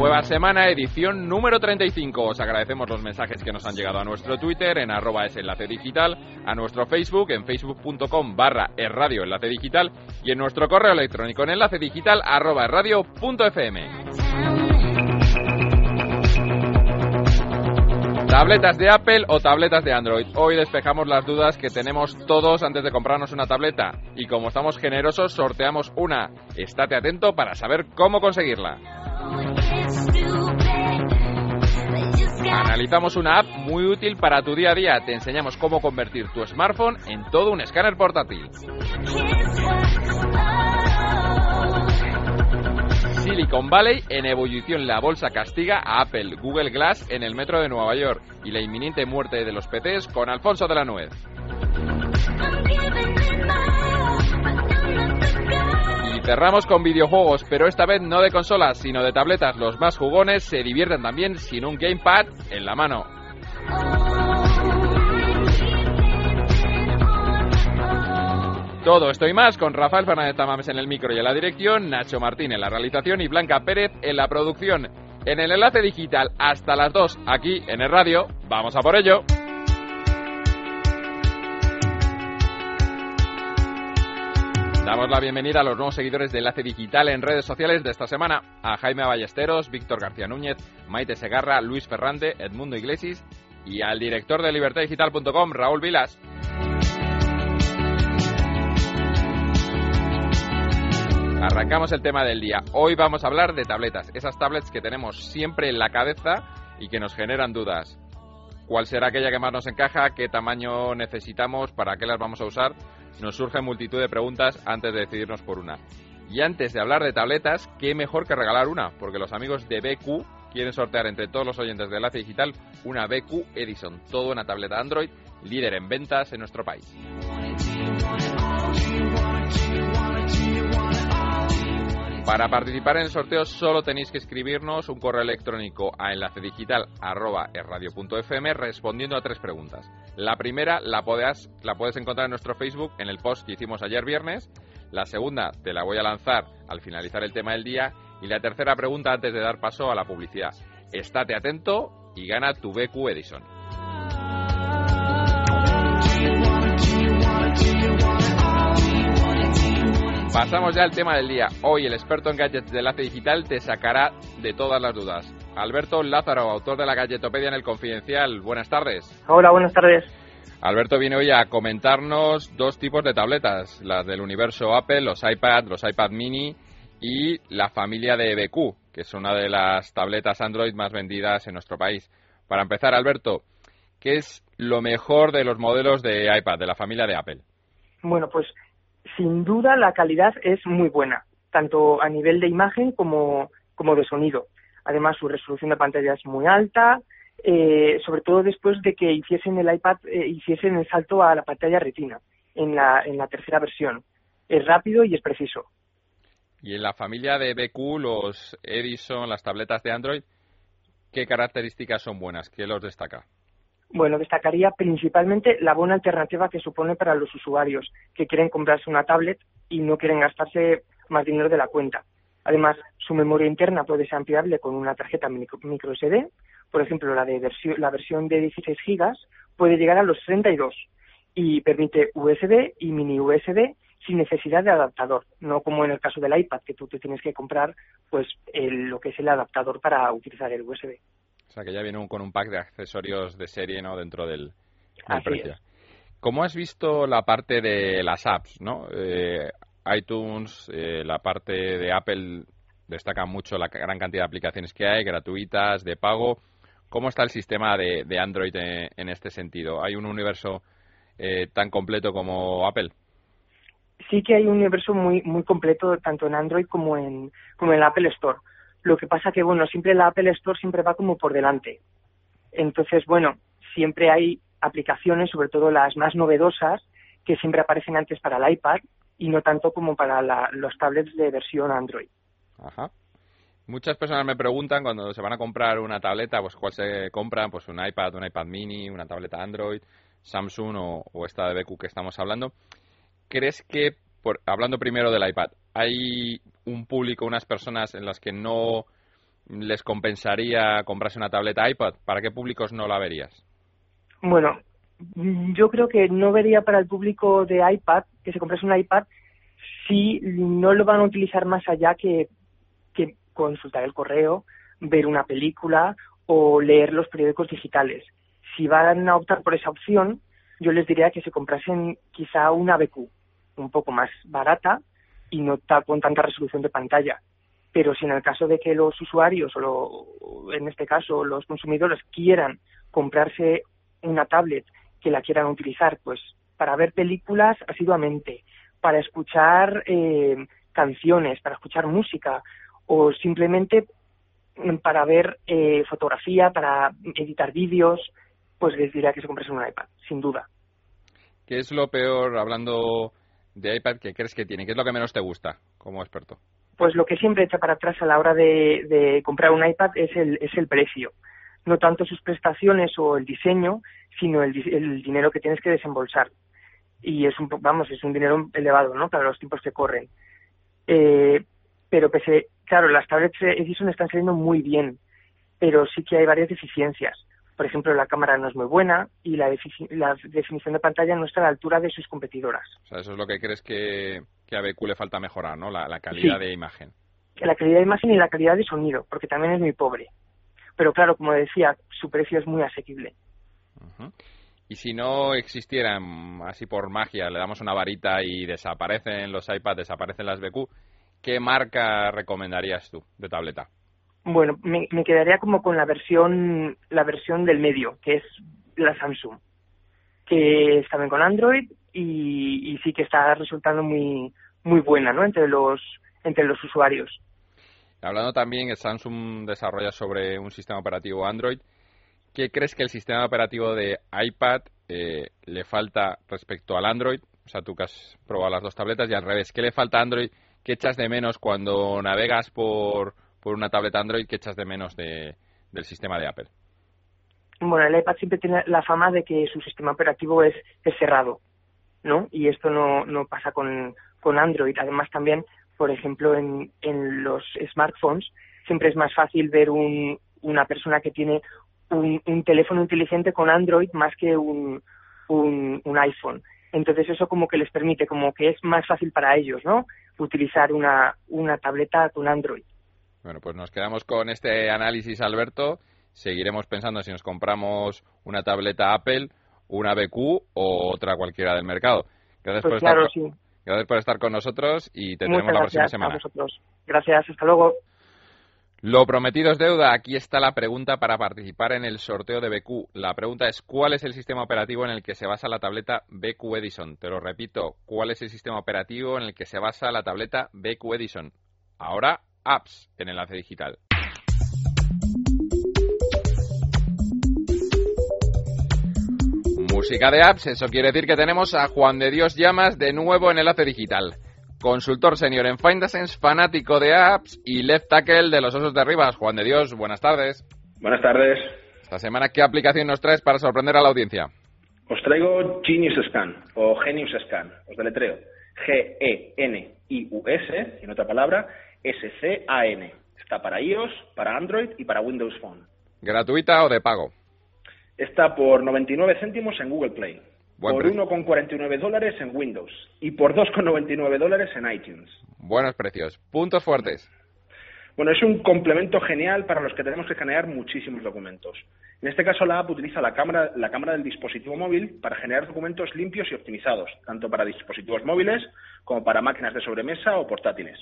Nueva semana, edición número 35. Os agradecemos los mensajes que nos han llegado a nuestro Twitter en arroba es enlace digital, a nuestro Facebook en facebook.com barra radio enlace digital y en nuestro correo electrónico en enlace digital arroba radio.fm. Tabletas de Apple o tabletas de Android. Hoy despejamos las dudas que tenemos todos antes de comprarnos una tableta. Y como estamos generosos, sorteamos una. Estate atento para saber cómo conseguirla. Analizamos una app muy útil para tu día a día. Te enseñamos cómo convertir tu smartphone en todo un escáner portátil. Silicon Valley en ebullición la bolsa castiga a Apple, Google Glass en el metro de Nueva York y la inminente muerte de los PCs con Alfonso de la Nuez. Cerramos con videojuegos, pero esta vez no de consolas, sino de tabletas. Los más jugones se divierten también sin un gamepad en la mano. Todo esto y más con Rafael Fernández Tamames en el micro y en la dirección, Nacho Martín en la realización y Blanca Pérez en la producción. En el enlace digital hasta las 2 aquí en el radio. Vamos a por ello. Damos la bienvenida a los nuevos seguidores de Enlace Digital en redes sociales de esta semana, a Jaime Ballesteros, Víctor García Núñez, Maite Segarra, Luis Ferrante, Edmundo Iglesias y al director de libertadigital.com, Raúl Vilas. Arrancamos el tema del día. Hoy vamos a hablar de tabletas, esas tablets que tenemos siempre en la cabeza y que nos generan dudas. ¿Cuál será aquella que más nos encaja? ¿Qué tamaño necesitamos? ¿Para qué las vamos a usar? Nos surgen multitud de preguntas antes de decidirnos por una. Y antes de hablar de tabletas, ¿qué mejor que regalar una? Porque los amigos de BQ quieren sortear entre todos los oyentes de Enlace Digital una BQ Edison, todo una tableta Android, líder en ventas en nuestro país. Para participar en el sorteo solo tenéis que escribirnos un correo electrónico a enlacedigital.radio.fm respondiendo a tres preguntas. La primera la puedes, la puedes encontrar en nuestro Facebook en el post que hicimos ayer viernes. La segunda te la voy a lanzar al finalizar el tema del día. Y la tercera pregunta antes de dar paso a la publicidad. Estate atento y gana tu BQ Edison. Pasamos ya al tema del día. Hoy el experto en gadgets de enlace digital te sacará de todas las dudas. Alberto Lázaro, autor de la Galletopedia en el Confidencial. Buenas tardes. Hola, buenas tardes. Alberto viene hoy a comentarnos dos tipos de tabletas, las del universo Apple, los iPad, los iPad mini y la familia de BQ, que es una de las tabletas Android más vendidas en nuestro país. Para empezar, Alberto, ¿qué es lo mejor de los modelos de iPad, de la familia de Apple? Bueno, pues sin duda la calidad es muy buena, tanto a nivel de imagen como, como de sonido. Además, su resolución de pantalla es muy alta, eh, sobre todo después de que hiciesen el iPad, eh, hiciesen el salto a la pantalla retina en la, en la tercera versión. Es rápido y es preciso. Y en la familia de BQ, los Edison, las tabletas de Android, ¿qué características son buenas? ¿Qué los destaca? Bueno, destacaría principalmente la buena alternativa que supone para los usuarios que quieren comprarse una tablet y no quieren gastarse más dinero de la cuenta. Además, su memoria interna puede ser ampliable con una tarjeta micro, SD. Por ejemplo, la, de la versión de 16 GB puede llegar a los 32 y permite USB y mini USB sin necesidad de adaptador, no como en el caso del iPad, que tú te tienes que comprar pues lo que es el adaptador para utilizar el USB. O sea, que ya viene con un pack de accesorios de serie ¿no? dentro del, precio. ¿Cómo has visto la parte de las apps? ¿no? Eh, iTunes, eh, la parte de Apple destaca mucho la gran cantidad de aplicaciones que hay, gratuitas, de pago. ¿Cómo está el sistema de, Android en, este sentido? ¿Hay un universo eh, tan completo como Apple? Sí que hay un universo muy muy completo tanto en Android como en como en el Apple Store. Lo que pasa que, bueno, siempre la Apple Store siempre va como por delante. Entonces, bueno, siempre hay aplicaciones, sobre todo las más novedosas, que siempre aparecen antes para el iPad y no tanto como para los tablets de versión Android. Ajá. Muchas personas me preguntan cuando se van a comprar una tableta, pues cuál se compran, pues un iPad, un iPad mini, una tableta Android, Samsung o, esta de BQ que estamos hablando. ¿Crees que, por, hablando primero del iPad, hay un público, unas personas en las que no les compensaría comprarse una tableta iPad? ¿Para qué públicos no la verías? Bueno, yo creo que no vería para el público de iPad que se comprase un iPad si no lo van a utilizar más allá que, que consultar el correo, ver una película o leer los periódicos digitales. Si van a optar por esa opción, yo les diría que se comprasen quizá una BQ un poco más barata y no con tanta resolución de pantalla. Pero si en el caso de que los usuarios, o en este caso los consumidores, quieran comprarse una tablet que la quieran utilizar, pues para ver películas asiduamente, para escuchar eh, canciones, para escuchar música o simplemente para ver eh, fotografía, para editar vídeos, pues les diría que se compresen un iPad, sin duda. ¿Qué es lo peor, hablando de iPad, que crees que tiene? ¿Qué es lo que menos te gusta como experto? Pues lo que siempre echa para atrás a la hora de, comprar un iPad es el, es el precio. No tanto sus prestaciones o el diseño, sino el, el dinero que tienes que desembolsar. Y es un, vamos, es un dinero elevado, ¿no? Para los tiempos que corren. Eh, pero pese, claro, las tablets Edison están saliendo muy bien, pero sí que hay varias deficiencias. Por ejemplo, la cámara no es muy buena y la, la definición de pantalla no está a la altura de sus competidoras. O sea, eso es lo que crees que, que a BQ le falta mejorar, ¿no? La, calidad de imagen. La calidad de imagen y la calidad de sonido, porque también es muy pobre. Pero claro, como decía, su precio es muy asequible. Y si no existieran, así por magia, le damos una varita y desaparecen los iPads, desaparecen las BQ, ¿qué marca recomendarías tú de tableta? Bueno, me, quedaría como con la versión, la versión del medio, que es la Samsung, que está bien con Android y, sí que está resultando muy, muy buena, ¿no? Entre los, entre los usuarios. Hablando también que Samsung desarrolla sobre un sistema operativo Android, ¿qué crees que el sistema operativo de iPad eh, le falta respecto al Android? O sea, tú que has probado las dos tabletas y al revés, ¿qué le falta a Android? ¿Qué echas de menos cuando navegas por, por una tableta Android? ¿Qué echas de menos de, del sistema de Apple? Bueno, el iPad siempre tiene la fama de que su sistema operativo es, es cerrado, ¿no? Y esto no, no pasa con, con Android. Además, también, por ejemplo, en, en los smartphones siempre es más fácil ver un, una persona que tiene un, teléfono inteligente con Android más que un, un, iPhone. Entonces eso como que les permite, como que es más fácil para ellos, ¿no? Utilizar una, una tableta con Android. Bueno, pues nos quedamos con este análisis, Alberto. Seguiremos pensando si nos compramos una tableta Apple, una BQ o otra cualquiera del mercado. Gracias, pues por, estar, gracias por estar con nosotros y te tenemos la próxima semana. Gracias, hasta luego. Lo prometido es deuda. Aquí está la pregunta para participar en el sorteo de BQ. La pregunta es ¿cuál es el sistema operativo en el que se basa la tableta BQ Edison? Te lo repito, ¿cuál es el sistema operativo en el que se basa la tableta BQ Edison? Ahora, apps en enlace digital. Música de apps, eso quiere decir que tenemos a Juan de Dios Llamas de nuevo en enlace digital consultor senior en FindaSense, fanático de apps y left tackle de los Osos de Rivas. Juan de Dios, buenas tardes. Buenas tardes. Esta semana, ¿qué aplicación nos traes para sorprender a la audiencia? Os traigo Genius Scan o Genius Scan, os deletreo. G-E-N-I-U-S, en otra palabra, S-C-A-N. Está para iOS, para Android y para Windows Phone. ¿Gratuita o de pago? Está por 99 céntimos en Google Play por 1,49 dólares en Windows y por 2,99 dólares en iTunes. Buenos precios. Puntos fuertes. Bueno, es un complemento genial para los que tenemos que generar muchísimos documentos. En este caso, la app utiliza la cámara, la cámara del dispositivo móvil para generar documentos limpios y optimizados, tanto para dispositivos móviles como para máquinas de sobremesa o portátiles.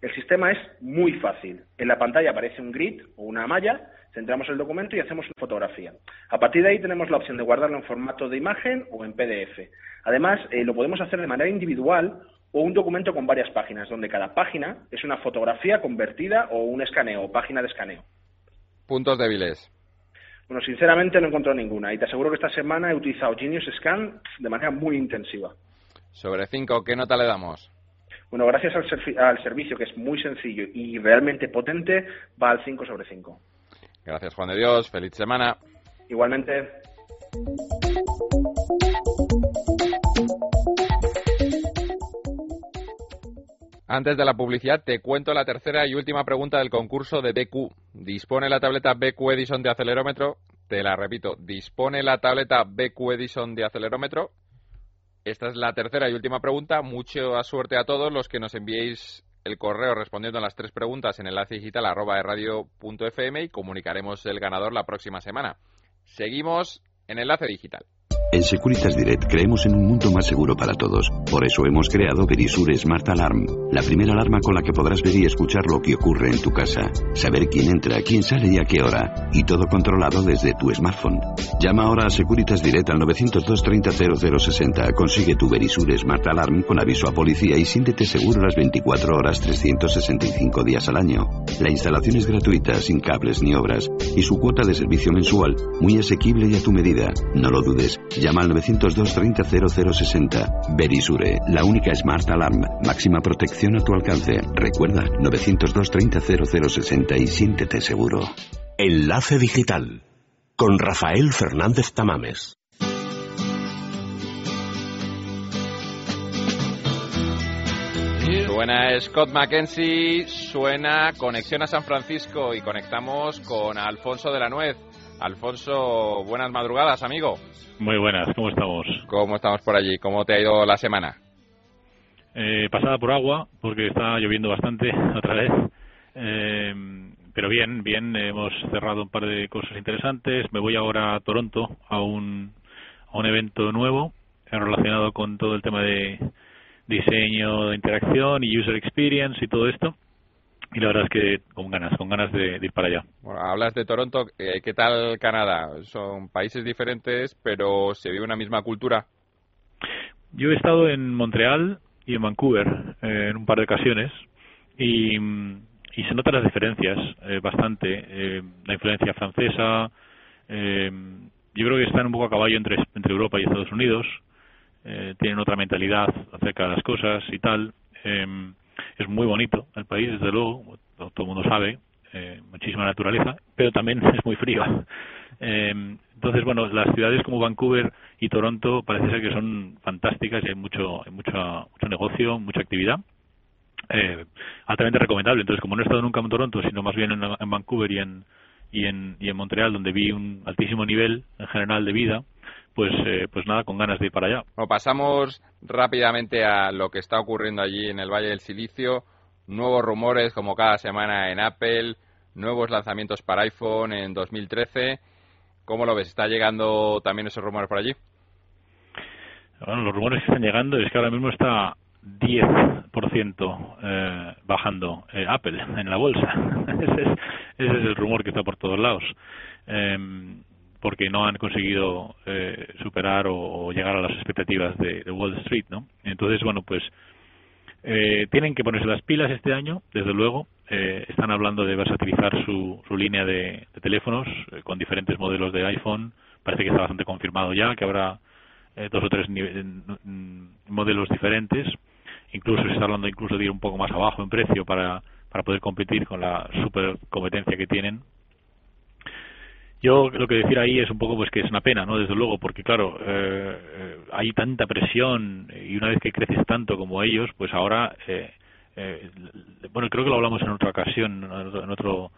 El sistema es muy fácil. En la pantalla aparece un grid o una malla centramos el documento y hacemos una fotografía. A partir de ahí tenemos la opción de guardarlo en formato de imagen o en PDF. Además, eh, lo podemos hacer de manera individual o un documento con varias páginas, donde cada página es una fotografía convertida o un escaneo, o página de escaneo. Puntos débiles. Bueno, sinceramente no encontrado ninguna y te aseguro que esta semana he utilizado Genius Scan de manera muy intensiva. Sobre cinco, ¿qué nota le damos? Bueno, gracias al, al servicio que es muy sencillo y realmente potente, va al 5 sobre 5. Gracias, Juan de Dios. Feliz semana. Igualmente. Antes de la publicidad, te cuento la tercera y última pregunta del concurso de BQ. ¿Dispone la tableta BQ Edison de acelerómetro? Te la repito, ¿dispone la tableta BQ Edison de acelerómetro? Esta es la tercera y última pregunta. Mucha suerte a todos los que nos enviéis el correo respondiendo a las tres preguntas en enlace digital arroba radio.fm y comunicaremos el ganador la próxima semana. Seguimos en enlace digital. En Securitas Direct creemos en un mundo más seguro para todos. Por eso hemos creado Verisur Smart Alarm, la primera alarma con la que podrás ver y escuchar lo que ocurre en tu casa, saber quién entra, quién sale y a qué hora, y todo controlado desde tu smartphone. Llama ahora a Securitas Direct al 902 30 0060. Consigue tu Verisur Smart Alarm con aviso a policía y siéntete seguro las 24 horas 365 días al año. La instalación es gratuita, sin cables ni obras, y su cuota de servicio mensual muy asequible y a tu medida. No lo dudes. Llama al 902 30 0060. Verisure, la única Smart Alarm. Máxima protección a tu alcance. Recuerda, 902 30 0060 y siéntete seguro. Enlace Digital con Rafael Fernández Tamames. Suena Scott McKenzie, suena Conexión a San Francisco y conectamos con Alfonso de la Nuez. Alfonso, buenas madrugadas, amigo. Muy buenas, ¿cómo estamos? ¿Cómo estamos por allí? ¿Cómo te ha ido la semana? Eh, pasada por agua, porque está lloviendo bastante otra vez. Eh, pero bien, bien, hemos cerrado un par de cosas interesantes. Me voy ahora a Toronto a un, a un evento nuevo relacionado con todo el tema de diseño de interacción y user experience y todo esto y la verdad es que con ganas, con ganas de, ir para allá. Bueno, hablas de Toronto, eh, ¿qué tal Canadá? Son países diferentes, pero se vive una misma cultura. Yo he estado en Montreal y en Vancouver eh, en un par de ocasiones y, y se notan las diferencias eh, bastante. la influencia francesa, yo creo que están un poco a caballo entre, entre Europa y Estados Unidos. tienen otra mentalidad acerca de las cosas y tal. Es muy bonito el país, desde luego, todo, el mundo sabe, eh, muchísima naturaleza, pero también es muy frío. Eh, entonces, bueno, las ciudades como Vancouver y Toronto parece ser que son fantásticas y hay mucho, hay mucho, mucho negocio, mucha actividad. Eh, altamente recomendable. Entonces, como no he estado nunca en Toronto, sino más bien en, Vancouver y en, y en, y en Montreal, donde vi un altísimo nivel en general de vida, pues, eh, pues nada, con ganas de ir para allá. Bueno, pasamos rápidamente a lo que está ocurriendo allí en el Valle del Silicio. Nuevos rumores, como cada semana en Apple, nuevos lanzamientos para iPhone en 2013. ¿Cómo lo ves? ¿Está llegando también esos rumores por allí? Bueno, los rumores que están llegando es que ahora mismo está 10% eh, bajando eh, Apple en la bolsa. ese, es, ese es el rumor que está por todos lados. Eh, porque no han conseguido eh, superar o, llegar a las expectativas de, Wall Street, ¿no? Entonces, bueno, pues eh, tienen que ponerse las pilas este año, desde luego. Eh, están hablando de versatilizar su, su línea de, teléfonos con diferentes modelos de iPhone. Parece que está bastante confirmado ya que habrá dos o tres modelos diferentes. Incluso se está hablando incluso de ir un poco más abajo en precio para, para poder competir con la super competencia que tienen yo lo que decir ahí es un poco pues que es una pena, ¿no? Desde luego, porque claro, eh, eh, hay tanta presión y una vez que creces tanto como ellos, pues ahora, eh, eh, bueno, creo que lo hablamos en otra ocasión, en otro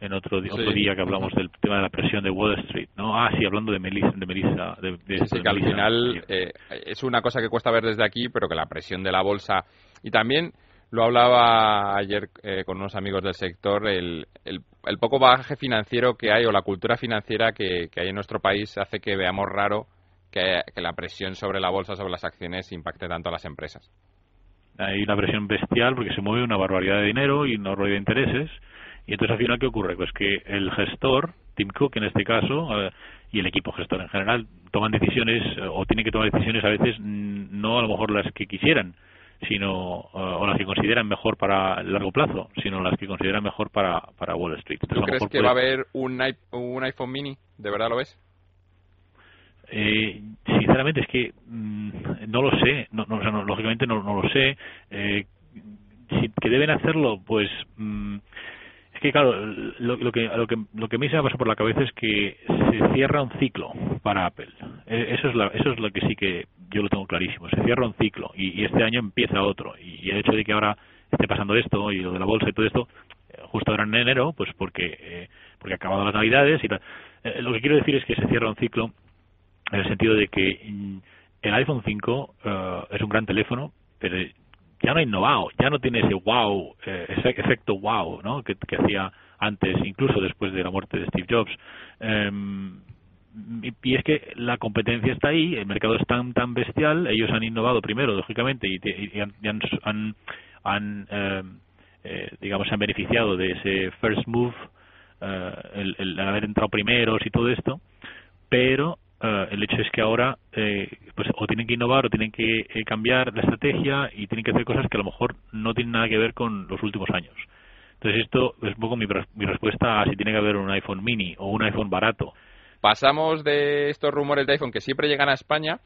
en otro, otro día que hablamos del tema de la presión de Wall Street, ¿no? Ah, sí, hablando de Melissa. De Melissa de, sí, que al final es una cosa que cuesta ver desde aquí, pero que la presión de la bolsa y también lo hablaba ayer eh, con unos amigos del sector, el, el, poco bagaje financiero que hay o la cultura financiera que, hay en nuestro país hace que veamos raro que, la presión sobre la bolsa, sobre las acciones, impacte tanto a las empresas. Hay una presión bestial porque se mueve una barbaridad de dinero y una barbaridad de intereses. Y entonces al final, ¿qué ocurre? Pues que el gestor, Tim Cook en este caso, eh, y el equipo gestor en general, toman decisiones o tienen que tomar decisiones a veces no a lo mejor las que quisieran sino eh, o las que consideran mejor para el largo plazo, sino las que consideran mejor para, para Wall Street. ¿Tú crees que va a haber un, un iPhone mini? ¿De verdad lo ves? Eh, sinceramente es que mm, no lo sé, no, no, lógicamente no, no, lo sé. Eh, que deben hacerlo, pues mm, es que claro, lo, que lo que lo que a mí se me pasado por la cabeza es que se cierra un ciclo para Apple. E, eso es eso es lo que sí que yo lo tengo clarísimo. Se cierra un ciclo y, este año empieza otro. Y, el hecho de que ahora esté pasando esto y lo de la bolsa y todo esto, eh, justo ahora en enero, pues porque eh, porque ha acabado las navidades y eh, lo que quiero decir es que se cierra un ciclo en el sentido de que mm, el iPhone 5 es un gran teléfono, pero ya no ha innovado, ya no tiene ese wow, eh, ese efecto wow, ¿no? Que, hacía antes, incluso después de la muerte de Steve Jobs. Em, y, es que la competencia está ahí, el mercado es tan tan bestial, ellos han innovado primero, lógicamente, y, han, han, em, eh, digamos, se han beneficiado de ese first move, eh, el, el haber entrado primeros y todo esto, pero eh, el hecho es que ahora eh, pues o tienen que innovar o tienen que eh, cambiar la estrategia y tienen que hacer cosas que a lo mejor no tienen nada que ver con los últimos años. Entonces esto es un poco mi, mi respuesta a si tiene que haber un iPhone mini o un iPhone barato. Pasamos de estos rumores de iPhone que siempre llegan a España,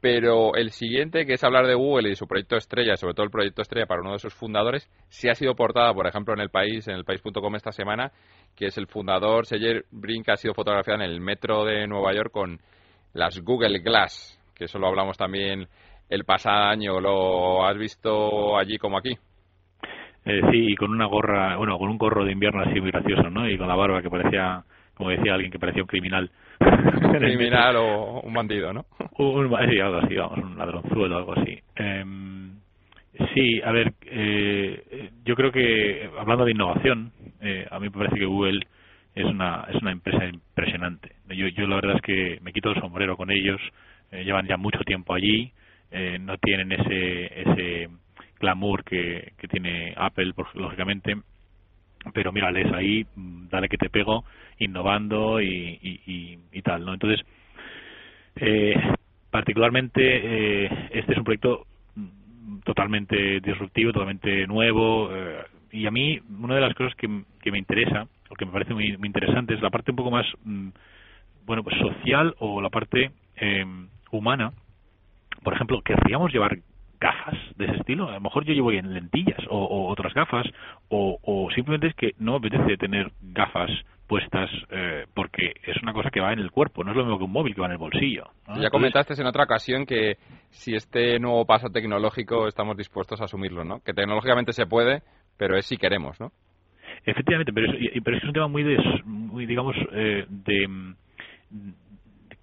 pero el siguiente, que es hablar de Google y su proyecto estrella, sobre todo el proyecto estrella para uno de sus fundadores, sí ha sido portada, por ejemplo, en el país, en el país.com esta semana, que es el fundador, Sergey Brin, que ha sido fotografiado en el metro de Nueva York con las Google Glass, que eso lo hablamos también el pasado año. ¿Lo has visto allí como aquí? Eh, sí, y con una gorra, bueno, con un gorro de invierno así muy gracioso, ¿no? Y con la barba que parecía, como decía alguien, que parecía un criminal. un criminal o un bandido, ¿no? Un, sí, algo así, vamos, un ladronzuelo, algo así. Em, sí, a ver, eh, yo creo que, hablando de innovación, eh, a mí me parece que Google es una, es una empresa impresionante. Yo, yo la verdad es que me quito el sombrero con ellos, eh, llevan ya mucho tiempo allí, eh, no tienen ese, ese glamour que, que tiene Apple, lógicamente, pero mírales ahí, mm, dale que te pego, innovando y, y, y, tal, ¿no? Entonces, eh, particularmente, este es un proyecto mm, totalmente disruptivo, totalmente nuevo, y a mí una de las cosas que, que me interesa lo que me parece muy, muy interesante es la parte un poco más mm, bueno pues social o la parte em, humana por ejemplo querríamos llevar gafas de ese estilo a lo mejor yo llevo en lentillas o, otras gafas o, simplemente es que no me apetece tener gafas puestas eh, porque es una cosa que va en el cuerpo, no es lo mismo que un móvil que va en el bolsillo. Ya comentaste en otra ocasión que si este nuevo paso tecnológico estamos dispuestos a asumirlo, ¿no? Que tecnológicamente se puede, pero es si queremos, ¿no? Efectivamente, pero es, pero es un tema muy, muy digamos, eh, de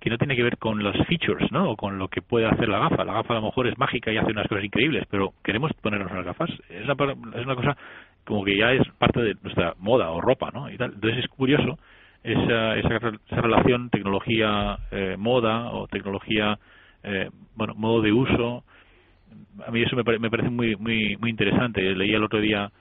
que no tiene que ver con los features, ¿no? O con lo que puede hacer la gafa. La gafa a lo mejor es mágica y hace unas cosas increíbles, pero queremos ponernos unas gafas. Es una, es una cosa como que ya es parte de nuestra moda o ropa, ¿no? Y tal. Entonces es curioso esa, esa, esa relación tecnología-moda eh, o tecnología, eh, bueno, modo de uso. A mí eso me, me parece muy, muy, muy interesante. Leí el otro día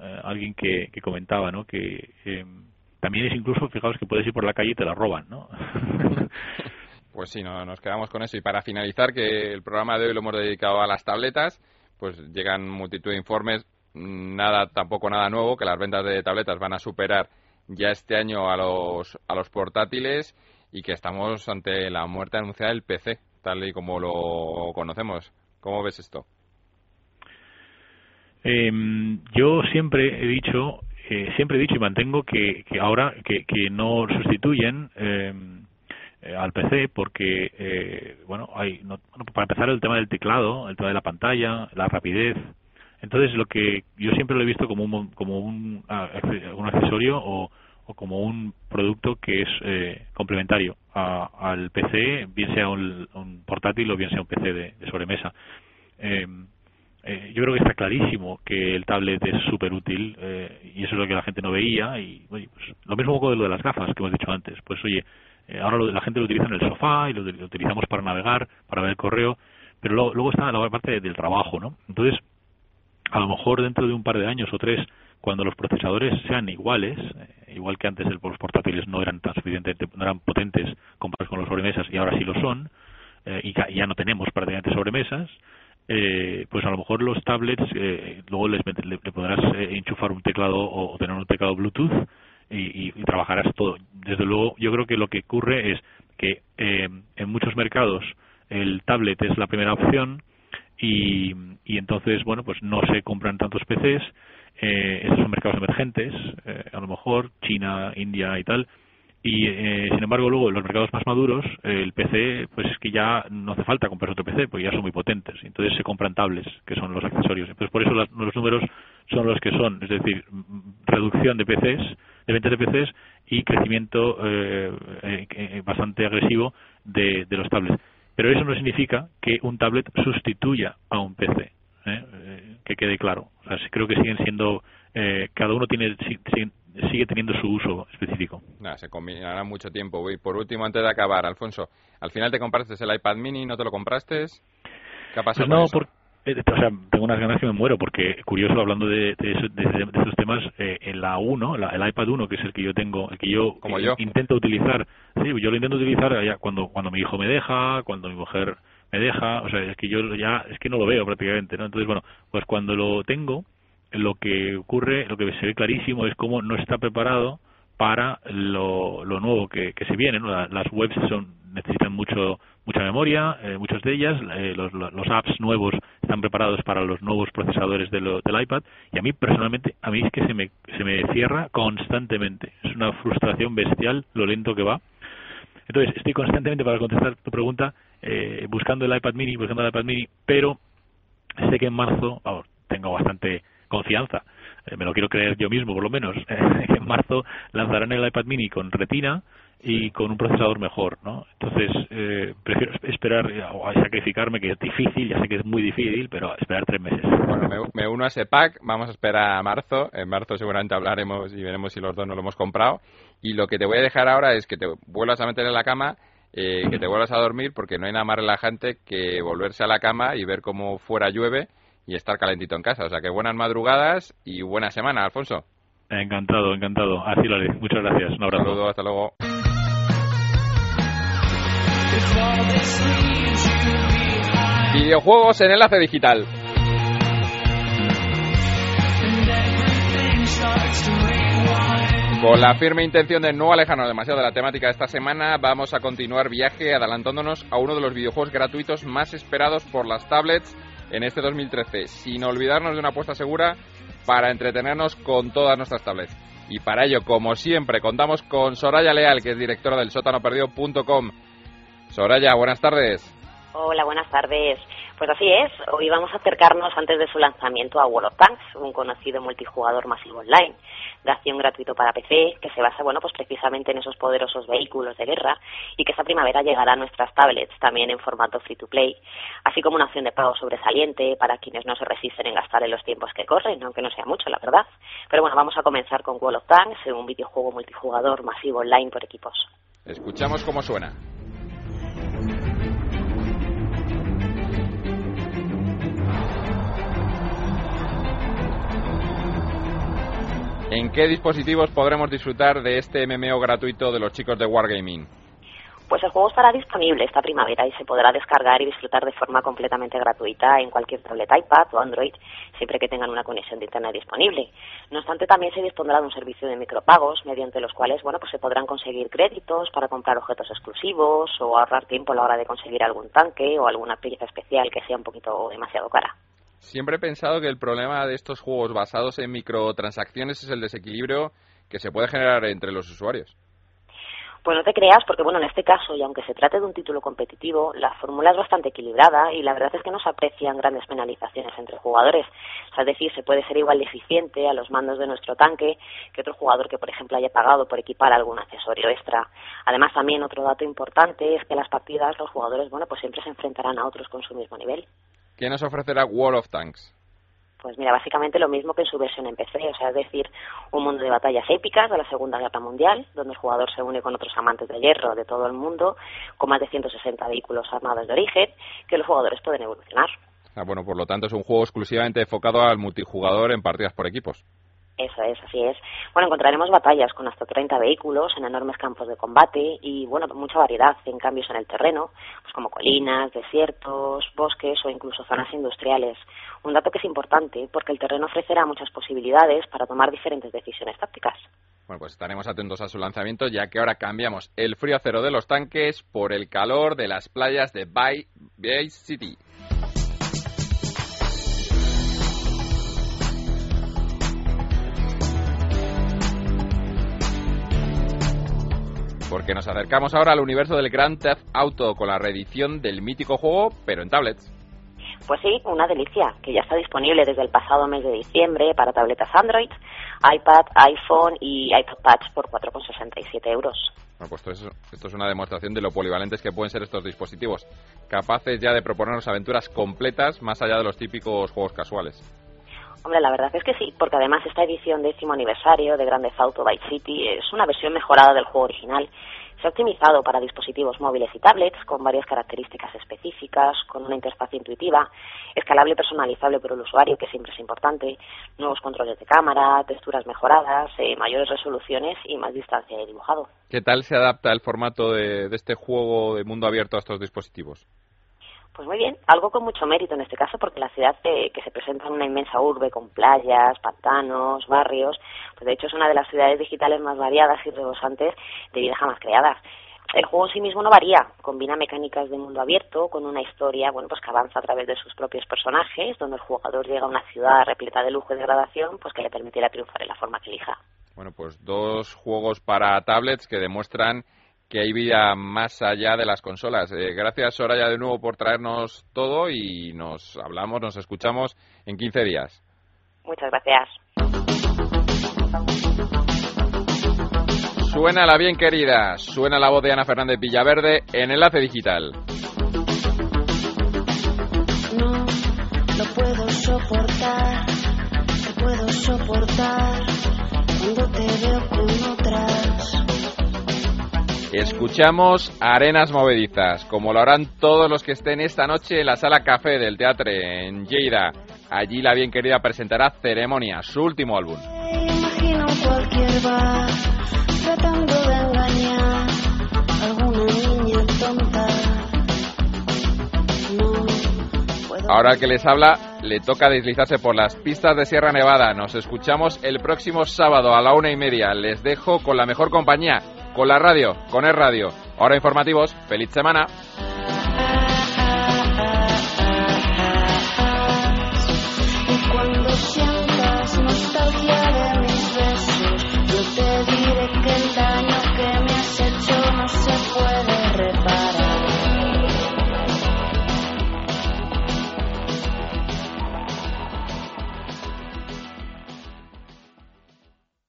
eh, alguien que, comentaba, ¿no? Que em, también es incluso, fijaos que puedes ir por la calle y te la roban, ¿no? pues sí, no, nos quedamos con eso. Y para finalizar, que el programa de hoy lo hemos dedicado a las tabletas, pues llegan multitud de informes, nada, tampoco nada nuevo, que las ventas de tabletas van a superar ya este año a los, a los portátiles y que estamos ante la muerte anunciada del PC, tal y como lo conocemos. ¿Cómo ves esto? Eh, yo siempre he dicho, eh, siempre he dicho y mantengo que, que ahora que, que no sustituyen em, eh, al PC porque, eh, bueno, hay, no, para empezar el tema del teclado, el tema de la pantalla, la rapidez. Entonces lo que yo siempre lo he visto como un, como un, un accesorio o, o como un producto que es eh, complementario a, al PC, bien sea un, un, portátil o bien sea un PC de, de sobremesa. Eh, eh, yo creo que está clarísimo que el tablet es súper útil eh, y eso es lo que la gente no veía y pues, lo mismo un poco de lo de las gafas que hemos dicho antes pues oye eh, ahora la gente lo utiliza en el sofá y lo, utilizamos para navegar para ver el correo pero luego, está la parte del trabajo no entonces a lo mejor dentro de un par de años o tres cuando los procesadores sean iguales igual que antes los portátiles no eran tan suficientemente no eran potentes comparados con los sobremesas y ahora sí lo son y ya no tenemos prácticamente sobremesas eh, pues a lo mejor los tablets eh, luego les, le, podrás eh, enchufar un teclado o, tener un teclado Bluetooth y, trabajarás todo. Desde luego, yo creo que lo que ocurre es que en muchos mercados el tablet es la primera opción y, y entonces, bueno, pues no se compran tantos PCs, eh, estos son mercados emergentes, eh, a lo mejor China, India y tal, y eh, sin embargo luego en los mercados más maduros el PC pues es que ya no hace falta comprar otro PC porque ya son muy potentes. Entonces se compran tablets que son los accesorios. Entonces por eso los números son los que son. Es decir reducción de PCs de ventas de PCs y crecimiento eh, eh, bastante agresivo de, los tablets. Pero eso no significa que un tablet sustituya a un PC que quede claro. O sea, creo que siguen siendo cada uno tiene sigue teniendo su uso específico. se combinará mucho tiempo. Y por último, antes de acabar, Alfonso, ¿al final te compraste el iPad mini? ¿No te lo compraste? ¿Qué ha pasado no, eh, o sea, tengo unas ganas que me muero porque, curioso, hablando de, de, esos temas, eh, en la 1, el iPad 1, que es el que yo tengo, el que yo, Como yo. intento utilizar, sí, yo lo intento utilizar cuando, cuando mi hijo me deja, cuando mi mujer me deja, o sea, es que yo ya, es que no lo veo prácticamente, ¿no? Entonces, bueno, pues cuando lo tengo, lo que ocurre, lo que se ve clarísimo es cómo no está preparado para lo, lo nuevo que, que se viene. Las webs son, necesitan mucho mucha memoria, eh, muchas de ellas, eh, los, apps nuevos están preparados para los nuevos procesadores de del iPad y a mí personalmente, a mí es que se me, se me cierra constantemente. Es una frustración bestial lo lento que va. Entonces, estoy constantemente para contestar tu pregunta eh, buscando el iPad mini, buscando el iPad mini, pero sé que en marzo, tengo bastante confianza. Eh, me lo quiero creer yo mismo, por lo menos. en marzo lanzarán el iPad mini con retina y con un procesador mejor, ¿no? Entonces, eh, prefiero esperar o sacrificarme, que es difícil, ya sé que es muy difícil, pero esperar tres meses. Bueno, me, uno a ese pack, vamos a esperar a marzo. En marzo seguramente hablaremos y veremos si los dos no lo hemos comprado. Y lo que te voy a dejar ahora es que te vuelvas a meter en la cama, eh, que te vuelvas a dormir, porque no hay nada más relajante que volverse a la cama y ver cómo fuera llueve y estar calentito en casa. O sea que buenas madrugadas y buena semana, Alfonso. Encantado, encantado. Así lo haré. Muchas gracias. Un abrazo. Saludo, hasta luego. Videojuegos en enlace digital. Con la firme intención de no alejarnos demasiado de la temática de esta semana, vamos a continuar viaje adelantándonos a uno de los videojuegos gratuitos más esperados por las tablets en este 2013, sin olvidarnos de una apuesta segura para entretenernos con todas nuestras tablets. Y para ello, como siempre, contamos con Soraya Leal, que es directora del sótanoperdido.com. Soraya, buenas tardes. Hola, buenas tardes. Pues así es, hoy vamos a acercarnos antes de su lanzamiento a World of Tanks, un conocido multijugador masivo online de acción gratuito para PC, que se basa, bueno, pues precisamente en esos poderosos vehículos de guerra y que esta primavera llegará a nuestras tablets también en formato free to play, así como una opción de pago sobresaliente para quienes no se resisten en gastar en los tiempos que corren, aunque no sea mucho, la verdad. Pero bueno, vamos a comenzar con World of Tanks, un videojuego multijugador masivo online por equipos. Escuchamos cómo suena. ¿En qué dispositivos podremos disfrutar de este MMO gratuito de los chicos de Wargaming? Pues el juego estará disponible esta primavera y se podrá descargar y disfrutar de forma completamente gratuita en cualquier tableta iPad o Android, siempre que tengan una conexión de Internet disponible. No obstante, también se dispondrá de un servicio de micropagos, mediante los cuales bueno, pues se podrán conseguir créditos para comprar objetos exclusivos o ahorrar tiempo a la hora de conseguir algún tanque o alguna pieza especial que sea un poquito demasiado cara. Siempre he pensado que el problema de estos juegos basados en microtransacciones es el desequilibrio que se puede generar entre los usuarios. Pues no te creas, porque bueno, en este caso, y aunque se trate de un título competitivo, la fórmula es bastante equilibrada y la verdad es que no se aprecian grandes penalizaciones entre jugadores. Es decir, se puede ser igual de eficiente a los mandos de nuestro tanque que otro jugador que, por ejemplo, haya pagado por equipar algún accesorio extra. Además, también otro dato importante es que en las partidas los jugadores, bueno, pues siempre se enfrentarán a otros con su mismo nivel. ¿Qué nos ofrecerá World of Tanks? Pues mira, básicamente lo mismo que en su versión en PC, o sea, es decir, un mundo de batallas épicas de la Segunda Guerra Mundial, donde el jugador se une con otros amantes de hierro de todo el mundo, con más de 160 vehículos armados de origen, que los jugadores pueden evolucionar. Ah, bueno, por lo tanto es un juego exclusivamente enfocado al multijugador en partidas por equipos. Eso es, así es. Bueno, encontraremos batallas con hasta 30 vehículos en enormes campos de combate y, bueno, mucha variedad en cambios en el terreno, pues como colinas, desiertos, bosques o incluso zonas industriales. Un dato que es importante porque el terreno ofrecerá muchas posibilidades para tomar diferentes decisiones tácticas. Bueno, pues estaremos atentos a su lanzamiento ya que ahora cambiamos el frío acero de los tanques por el calor de las playas de Bay, Bay City. Porque nos acercamos ahora al universo del Grand Theft Auto con la reedición del mítico juego, pero en tablets. Pues sí, una delicia, que ya está disponible desde el pasado mes de diciembre para tabletas Android, iPad, iPhone y iPad Touch por 4,67 euros. Bueno, pues esto es, esto es una demostración de lo polivalentes que pueden ser estos dispositivos, capaces ya de proponernos aventuras completas más allá de los típicos juegos casuales. Hombre, la verdad es que sí, porque además esta edición décimo aniversario de Grand Theft Auto Vice City es una versión mejorada del juego original se ha optimizado para dispositivos móviles y tablets con varias características específicas, con una interfaz intuitiva, escalable y personalizable por el usuario, que siempre es importante, nuevos controles de cámara, texturas mejoradas, eh, mayores resoluciones y más distancia de dibujado. ¿Qué tal se adapta el formato de este juego de mundo abierto a estos dispositivos? Pues muy bien, algo con mucho mérito en este caso, porque la ciudad que se presenta en una inmensa urbe con playas, pantanos, barrios, pues de hecho es una de las ciudades digitales más variadas y rebosantes de vida jamás creadas. El juego en sí mismo no varía, combina mecánicas de mundo abierto con una historia, bueno, pues que avanza a través de sus propios personajes, donde el jugador llega a una ciudad repleta de lujo y degradación, pues que le permitirá triunfar en la forma que elija. Bueno, pues dos juegos para tablets que demuestran que hay vida más allá de las consolas. Eh, gracias, Soraya, de nuevo por traernos todo y nos hablamos, nos escuchamos en 15 días. Muchas gracias. Suena la bien querida, suena la voz de Ana Fernández Villaverde en Enlace Digital. No lo puedo soportar, te puedo soportar cuando te veo con otras. Escuchamos Arenas Movedizas, como lo harán todos los que estén esta noche en la sala café del teatro en Lleida. Allí la bien querida presentará Ceremonia, su último álbum. Ahora que les habla, le toca deslizarse por las pistas de Sierra Nevada. Nos escuchamos el próximo sábado a la una y media. Les dejo con la mejor compañía, con la radio, con el radio. Ahora informativos, feliz semana.